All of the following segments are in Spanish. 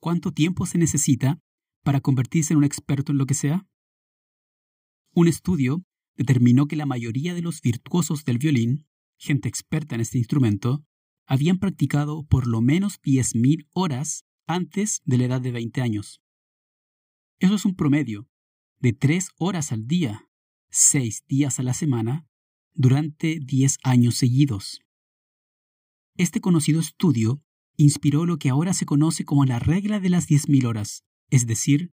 cuánto tiempo se necesita para convertirse en un experto en lo que sea? Un estudio determinó que la mayoría de los virtuosos del violín, gente experta en este instrumento, habían practicado por lo menos 10.000 horas antes de la edad de 20 años. Eso es un promedio de 3 horas al día, 6 días a la semana, durante 10 años seguidos. Este conocido estudio inspiró lo que ahora se conoce como la regla de las 10.000 horas, es decir,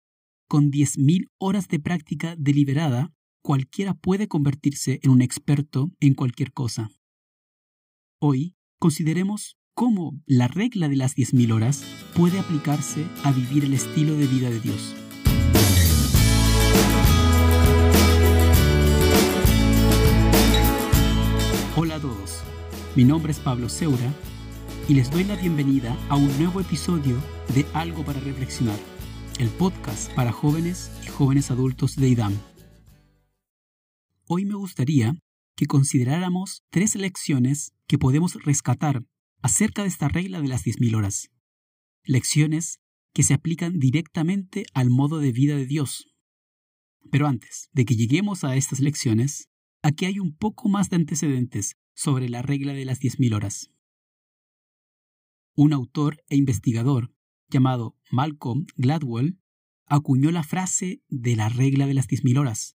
con 10.000 horas de práctica deliberada, cualquiera puede convertirse en un experto en cualquier cosa. Hoy consideremos cómo la regla de las 10.000 horas puede aplicarse a vivir el estilo de vida de Dios. Hola a todos, mi nombre es Pablo Seura y les doy la bienvenida a un nuevo episodio de Algo para Reflexionar, el podcast para jóvenes y jóvenes adultos de IDAM. Hoy me gustaría que consideráramos tres lecciones que podemos rescatar acerca de esta regla de las 10.000 horas. Lecciones que se aplican directamente al modo de vida de Dios. Pero antes de que lleguemos a estas lecciones, aquí hay un poco más de antecedentes sobre la regla de las 10.000 horas. Un autor e investigador llamado Malcolm Gladwell acuñó la frase de la regla de las 10.000 horas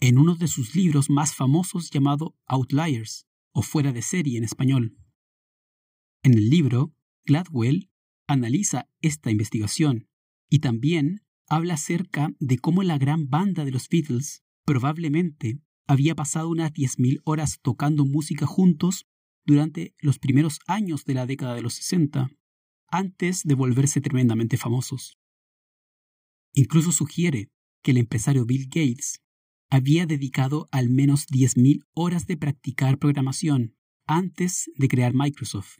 en uno de sus libros más famosos llamado Outliers, o Fuera de serie en español. En el libro, Gladwell analiza esta investigación y también habla acerca de cómo la gran banda de los Beatles probablemente había pasado unas 10.000 horas tocando música juntos durante los primeros años de la década de los 60, antes de volverse tremendamente famosos. Incluso sugiere que el empresario Bill Gates había dedicado al menos 10.000 horas de practicar programación antes de crear Microsoft.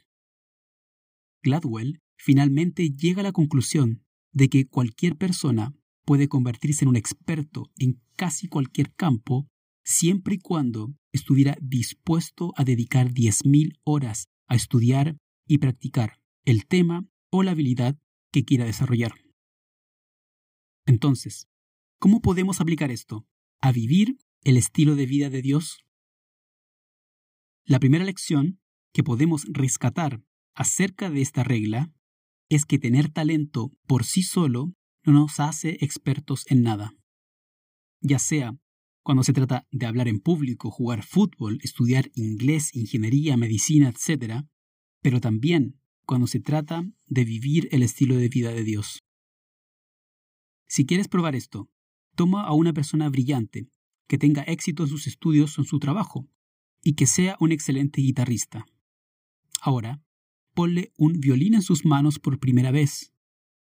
Gladwell finalmente llega a la conclusión de que cualquier persona puede convertirse en un experto en casi cualquier campo siempre y cuando estuviera dispuesto a dedicar 10.000 horas a estudiar y practicar el tema o la habilidad que quiera desarrollar. Entonces, ¿cómo podemos aplicar esto a vivir el estilo de vida de Dios? La primera lección que podemos rescatar acerca de esta regla es que tener talento por sí solo no nos hace expertos en nada. Ya sea cuando se trata de hablar en público, jugar fútbol, estudiar inglés, ingeniería, medicina, etc., pero también cuando se trata de vivir el estilo de vida de Dios. Si quieres probar esto, toma a una persona brillante, que tenga éxito en sus estudios o en su trabajo, y que sea un excelente guitarrista. Ahora, ponle un violín en sus manos por primera vez.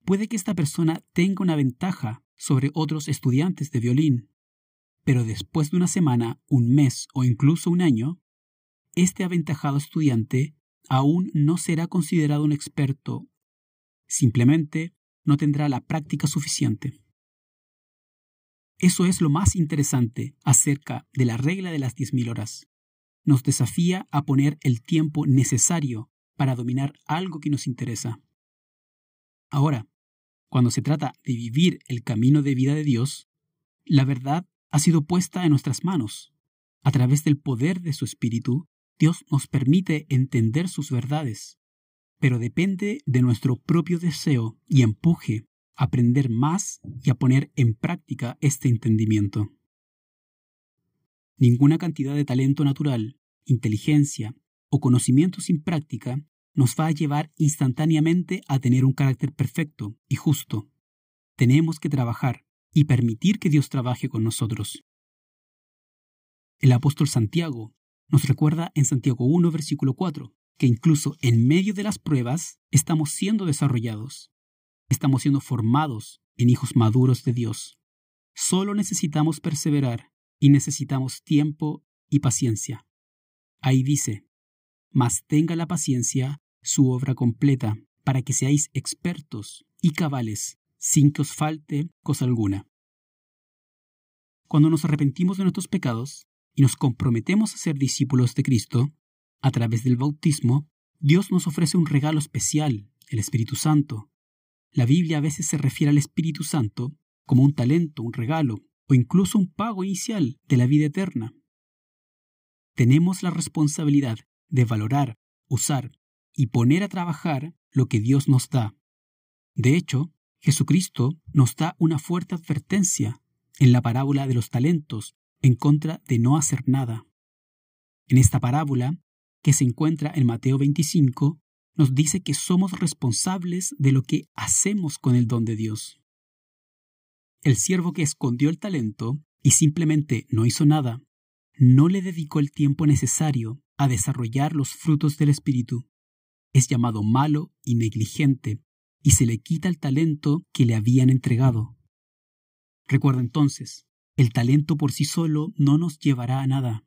Puede que esta persona tenga una ventaja sobre otros estudiantes de violín, pero después de una semana, un mes o incluso un año, este aventajado estudiante aún no será considerado un experto, simplemente no tendrá la práctica suficiente. Eso es lo más interesante acerca de la regla de las 10.000 horas. Nos desafía a poner el tiempo necesario para dominar algo que nos interesa. Ahora, cuando se trata de vivir el camino de vida de Dios, la verdad ha sido puesta en nuestras manos. A través del poder de su Espíritu, Dios nos permite entender sus verdades, pero depende de nuestro propio deseo y empuje a aprender más y a poner en práctica este entendimiento. Ninguna cantidad de talento natural, inteligencia o conocimiento sin práctica nos va a llevar instantáneamente a tener un carácter perfecto y justo. Tenemos que trabajar y permitir que Dios trabaje con nosotros. El apóstol Santiago nos recuerda en Santiago 1, versículo 4, que incluso en medio de las pruebas estamos siendo desarrollados, estamos siendo formados en hijos maduros de Dios. Solo necesitamos perseverar y necesitamos tiempo y paciencia. Ahí dice, mas tenga la paciencia su obra completa, para que seáis expertos y cabales sin que os falte cosa alguna. Cuando nos arrepentimos de nuestros pecados y nos comprometemos a ser discípulos de Cristo, a través del bautismo, Dios nos ofrece un regalo especial, el Espíritu Santo. La Biblia a veces se refiere al Espíritu Santo como un talento, un regalo o incluso un pago inicial de la vida eterna. Tenemos la responsabilidad de valorar, usar y poner a trabajar lo que Dios nos da. De hecho, Jesucristo nos da una fuerte advertencia en la parábola de los talentos en contra de no hacer nada. En esta parábola, que se encuentra en Mateo 25, nos dice que somos responsables de lo que hacemos con el don de Dios. El siervo que escondió el talento y simplemente no hizo nada, no le dedicó el tiempo necesario a desarrollar los frutos del Espíritu. Es llamado malo y negligente, y se le quita el talento que le habían entregado. Recuerda entonces, el talento por sí solo no nos llevará a nada.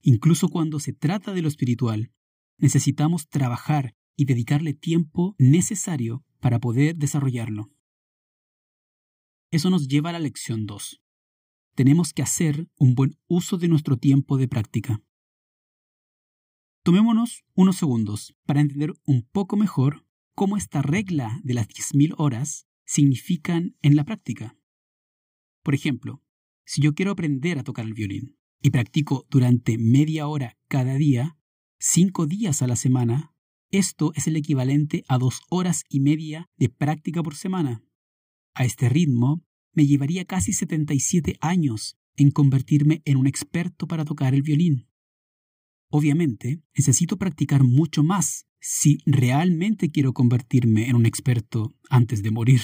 Incluso cuando se trata de lo espiritual, necesitamos trabajar y dedicarle tiempo necesario para poder desarrollarlo. Eso nos lleva a la lección 2. Tenemos que hacer un buen uso de nuestro tiempo de práctica. Tomémonos unos segundos para entender un poco mejor cómo esta regla de las 10.000 horas significan en la práctica. Por ejemplo, si yo quiero aprender a tocar el violín y practico durante media hora cada día, cinco días a la semana, esto es el equivalente a dos horas y media de práctica por semana. A este ritmo, me llevaría casi 77 años en convertirme en un experto para tocar el violín. Obviamente, necesito practicar mucho más si realmente quiero convertirme en un experto antes de morir.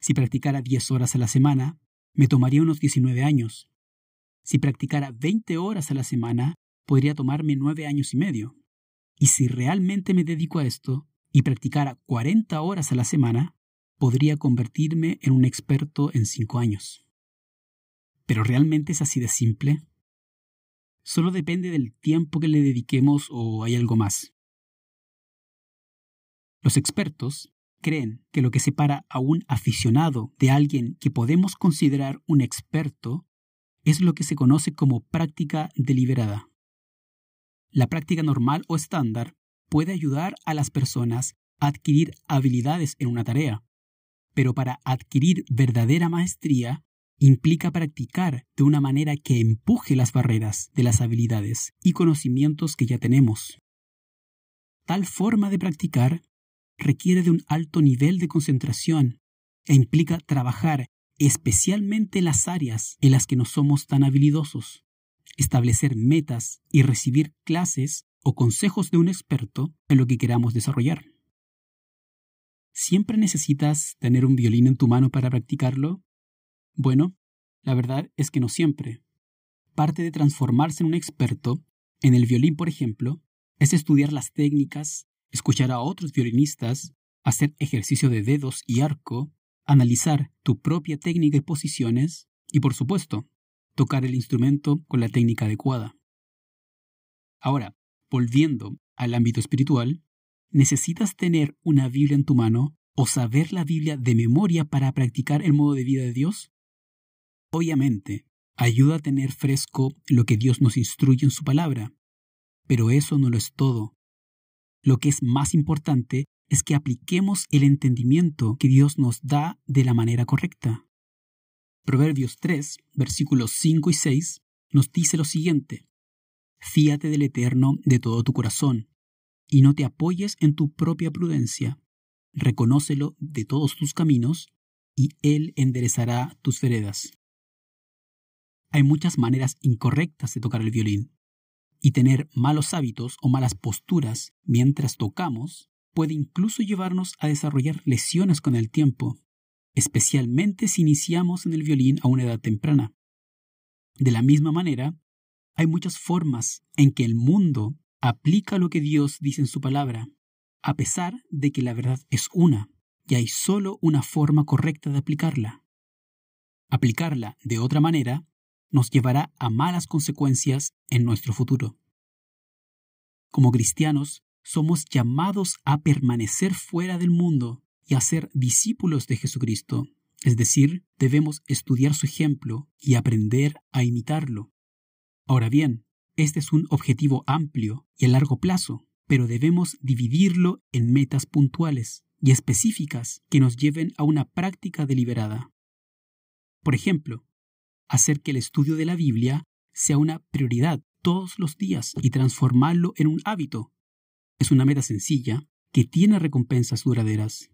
Si practicara 10 horas a la semana, me tomaría unos 19 años. Si practicara 20 horas a la semana, podría tomarme 9 años y medio. Y si realmente me dedico a esto y practicara 40 horas a la semana, podría convertirme en un experto en 5 años. ¿Pero realmente es así de simple? Solo depende del tiempo que le dediquemos o hay algo más. Los expertos creen que lo que separa a un aficionado de alguien que podemos considerar un experto es lo que se conoce como práctica deliberada. La práctica normal o estándar puede ayudar a las personas a adquirir habilidades en una tarea, pero para adquirir verdadera maestría implica practicar de una manera que empuje las barreras de las habilidades y conocimientos que ya tenemos. Tal forma de practicar requiere de un alto nivel de concentración e implica trabajar especialmente en las áreas en las que no somos tan habilidosos establecer metas y recibir clases o consejos de un experto en lo que queramos desarrollar. ¿Siempre necesitas tener un violín en tu mano para practicarlo? Bueno, la verdad es que no siempre. Parte de transformarse en un experto, en el violín por ejemplo, es estudiar las técnicas, escuchar a otros violinistas, hacer ejercicio de dedos y arco, analizar tu propia técnica y posiciones, y por supuesto, tocar el instrumento con la técnica adecuada. Ahora, volviendo al ámbito espiritual, ¿necesitas tener una Biblia en tu mano o saber la Biblia de memoria para practicar el modo de vida de Dios? Obviamente, ayuda a tener fresco lo que Dios nos instruye en su palabra, pero eso no lo es todo. Lo que es más importante es que apliquemos el entendimiento que Dios nos da de la manera correcta. Proverbios 3, versículos 5 y 6, nos dice lo siguiente. Fíate del Eterno de todo tu corazón, y no te apoyes en tu propia prudencia. Reconócelo de todos tus caminos, y Él enderezará tus veredas. Hay muchas maneras incorrectas de tocar el violín, y tener malos hábitos o malas posturas mientras tocamos puede incluso llevarnos a desarrollar lesiones con el tiempo especialmente si iniciamos en el violín a una edad temprana. De la misma manera, hay muchas formas en que el mundo aplica lo que Dios dice en su palabra, a pesar de que la verdad es una, y hay solo una forma correcta de aplicarla. Aplicarla de otra manera nos llevará a malas consecuencias en nuestro futuro. Como cristianos, somos llamados a permanecer fuera del mundo y a ser discípulos de Jesucristo, es decir, debemos estudiar su ejemplo y aprender a imitarlo. Ahora bien, este es un objetivo amplio y a largo plazo, pero debemos dividirlo en metas puntuales, y específicas que nos lleven a una práctica deliberada. Por ejemplo, hacer que el estudio de la Biblia sea una prioridad todos los días y transformarlo en un hábito. Es una meta sencilla que tiene recompensas duraderas.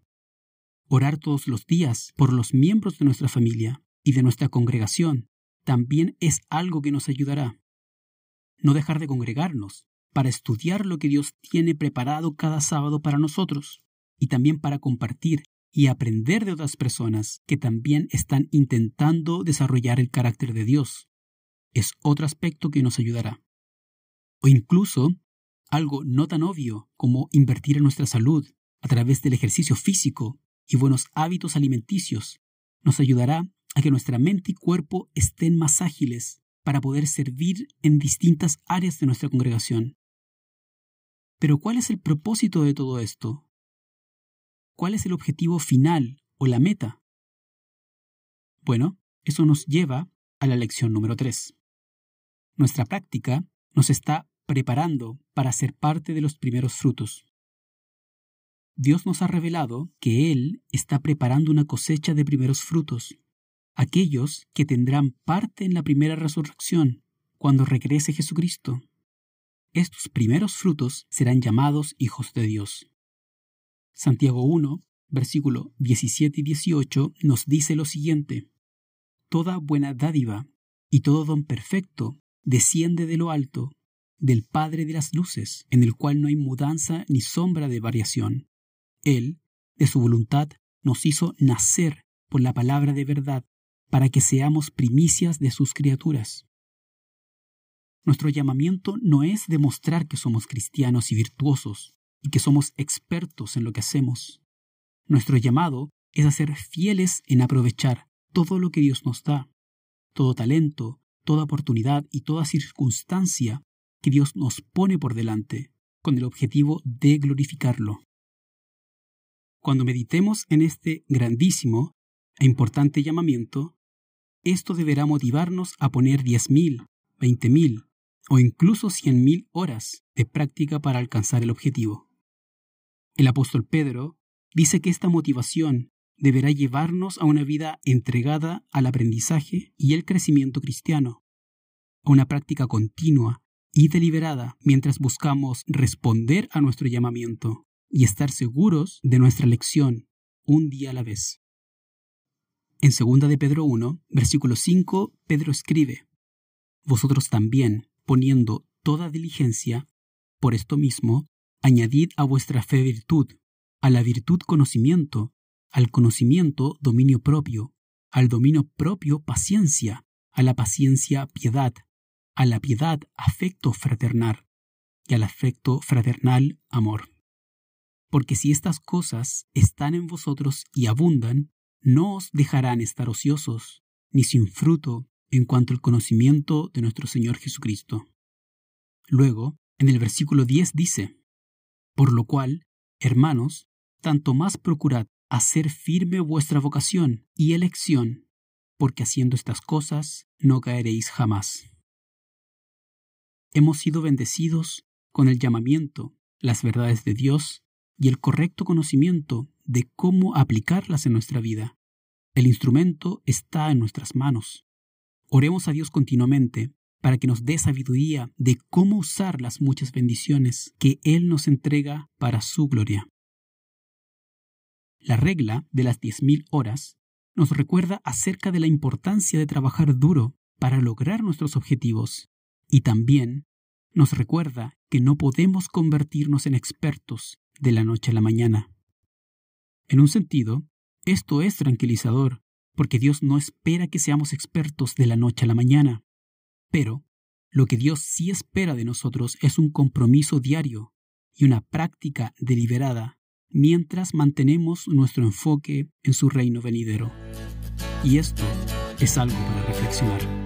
Orar todos los días por los miembros de nuestra familia y de nuestra congregación también es algo que nos ayudará. No dejar de congregarnos para estudiar lo que Dios tiene preparado cada sábado para nosotros y también para compartir y aprender de otras personas que también están intentando desarrollar el carácter de Dios. Es otro aspecto que nos ayudará. O incluso algo no tan obvio como invertir en nuestra salud a través del ejercicio físico y buenos hábitos alimenticios nos ayudará a que nuestra mente y cuerpo estén más ágiles para poder servir en distintas áreas de nuestra congregación. Pero ¿cuál es el propósito de todo esto? ¿Cuál es el objetivo final o la meta? Bueno, eso nos lleva a la lección número 3. Nuestra práctica nos está preparando para ser parte de los primeros frutos. Dios nos ha revelado que Él está preparando una cosecha de primeros frutos, aquellos que tendrán parte en la primera resurrección, cuando regrese Jesucristo. Estos primeros frutos serán llamados hijos de Dios. Santiago 1, versículo 17 y 18 nos dice lo siguiente. Toda buena dádiva y todo don perfecto desciende de lo alto, del Padre de las Luces, en el cual no hay mudanza ni sombra de variación él, de su voluntad, nos hizo nacer por la palabra de verdad, para que seamos primicias de sus criaturas. Nuestro llamamiento no es demostrar que somos cristianos y virtuosos y que somos expertos en lo que hacemos. Nuestro llamado es a ser fieles en aprovechar todo lo que Dios nos da, todo talento, toda oportunidad y toda circunstancia que Dios nos pone por delante, con el objetivo de glorificarlo. Cuando meditemos en este grandísimo e importante llamamiento, esto deberá motivarnos a poner 10.000, 20.000 o incluso 100.000 horas de práctica para alcanzar el objetivo. El apóstol Pedro dice que esta motivación deberá llevarnos a una vida entregada al aprendizaje y el crecimiento cristiano, a una práctica continua y deliberada mientras buscamos responder a nuestro llamamiento y estar seguros de nuestra lección un día a la vez. En 2 de Pedro 1, versículo 5, Pedro escribe, Vosotros también, poniendo toda diligencia, por esto mismo, añadid a vuestra fe virtud, a la virtud conocimiento, al conocimiento dominio propio, al dominio propio paciencia, a la paciencia piedad, a la piedad afecto fraternal, y al afecto fraternal amor porque si estas cosas están en vosotros y abundan, no os dejarán estar ociosos, ni sin fruto en cuanto al conocimiento de nuestro Señor Jesucristo. Luego, en el versículo 10 dice, Por lo cual, hermanos, tanto más procurad hacer firme vuestra vocación y elección, porque haciendo estas cosas no caeréis jamás. Hemos sido bendecidos con el llamamiento, las verdades de Dios y el correcto conocimiento de cómo aplicarlas en nuestra vida. El instrumento está en nuestras manos. Oremos a Dios continuamente para que nos dé sabiduría de cómo usar las muchas bendiciones que Él nos entrega para su gloria. La regla de las diez mil horas nos recuerda acerca de la importancia de trabajar duro para lograr nuestros objetivos y también nos recuerda que no podemos convertirnos en expertos de la noche a la mañana. En un sentido, esto es tranquilizador, porque Dios no espera que seamos expertos de la noche a la mañana. Pero lo que Dios sí espera de nosotros es un compromiso diario y una práctica deliberada mientras mantenemos nuestro enfoque en su reino venidero. Y esto es algo para reflexionar.